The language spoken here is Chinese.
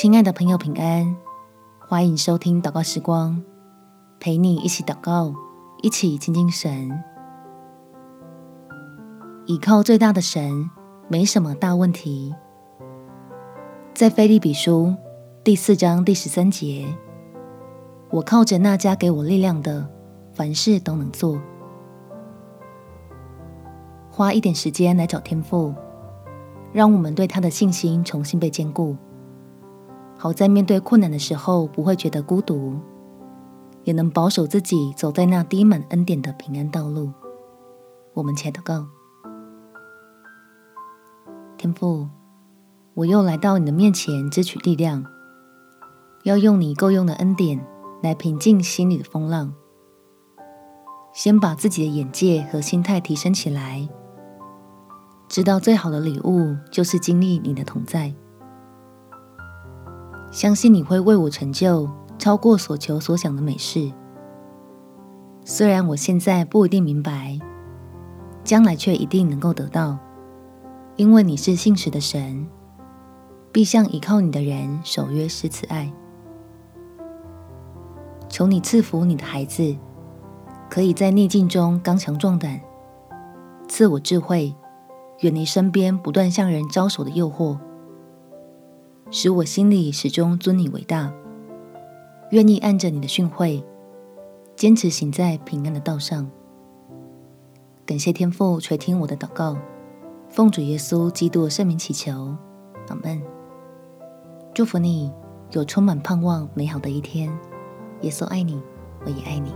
亲爱的朋友，平安！欢迎收听祷告时光，陪你一起祷告，一起亲近神。倚靠最大的神，没什么大问题。在腓立比书第四章第十三节，我靠着那加给我力量的，凡事都能做。花一点时间来找天赋，让我们对他的信心重新被坚固。好在面对困难的时候，不会觉得孤独，也能保守自己走在那滴满恩典的平安道路。我们且祷告：天父，我又来到你的面前，支取力量，要用你够用的恩典来平静心里的风浪。先把自己的眼界和心态提升起来，知道最好的礼物就是经历你的同在。相信你会为我成就超过所求所想的美事。虽然我现在不一定明白，将来却一定能够得到，因为你是信实的神，必向倚靠你的人守约施慈爱。求你赐福你的孩子，可以在逆境中刚强壮胆，赐我智慧，远离身边不断向人招手的诱惑。使我心里始终尊你为大，愿意按着你的训诲，坚持行在平安的道上。感谢天父垂听我的祷告，奉主耶稣基督的圣名祈求，阿门。祝福你有充满盼望美好的一天。耶稣爱你，我也爱你。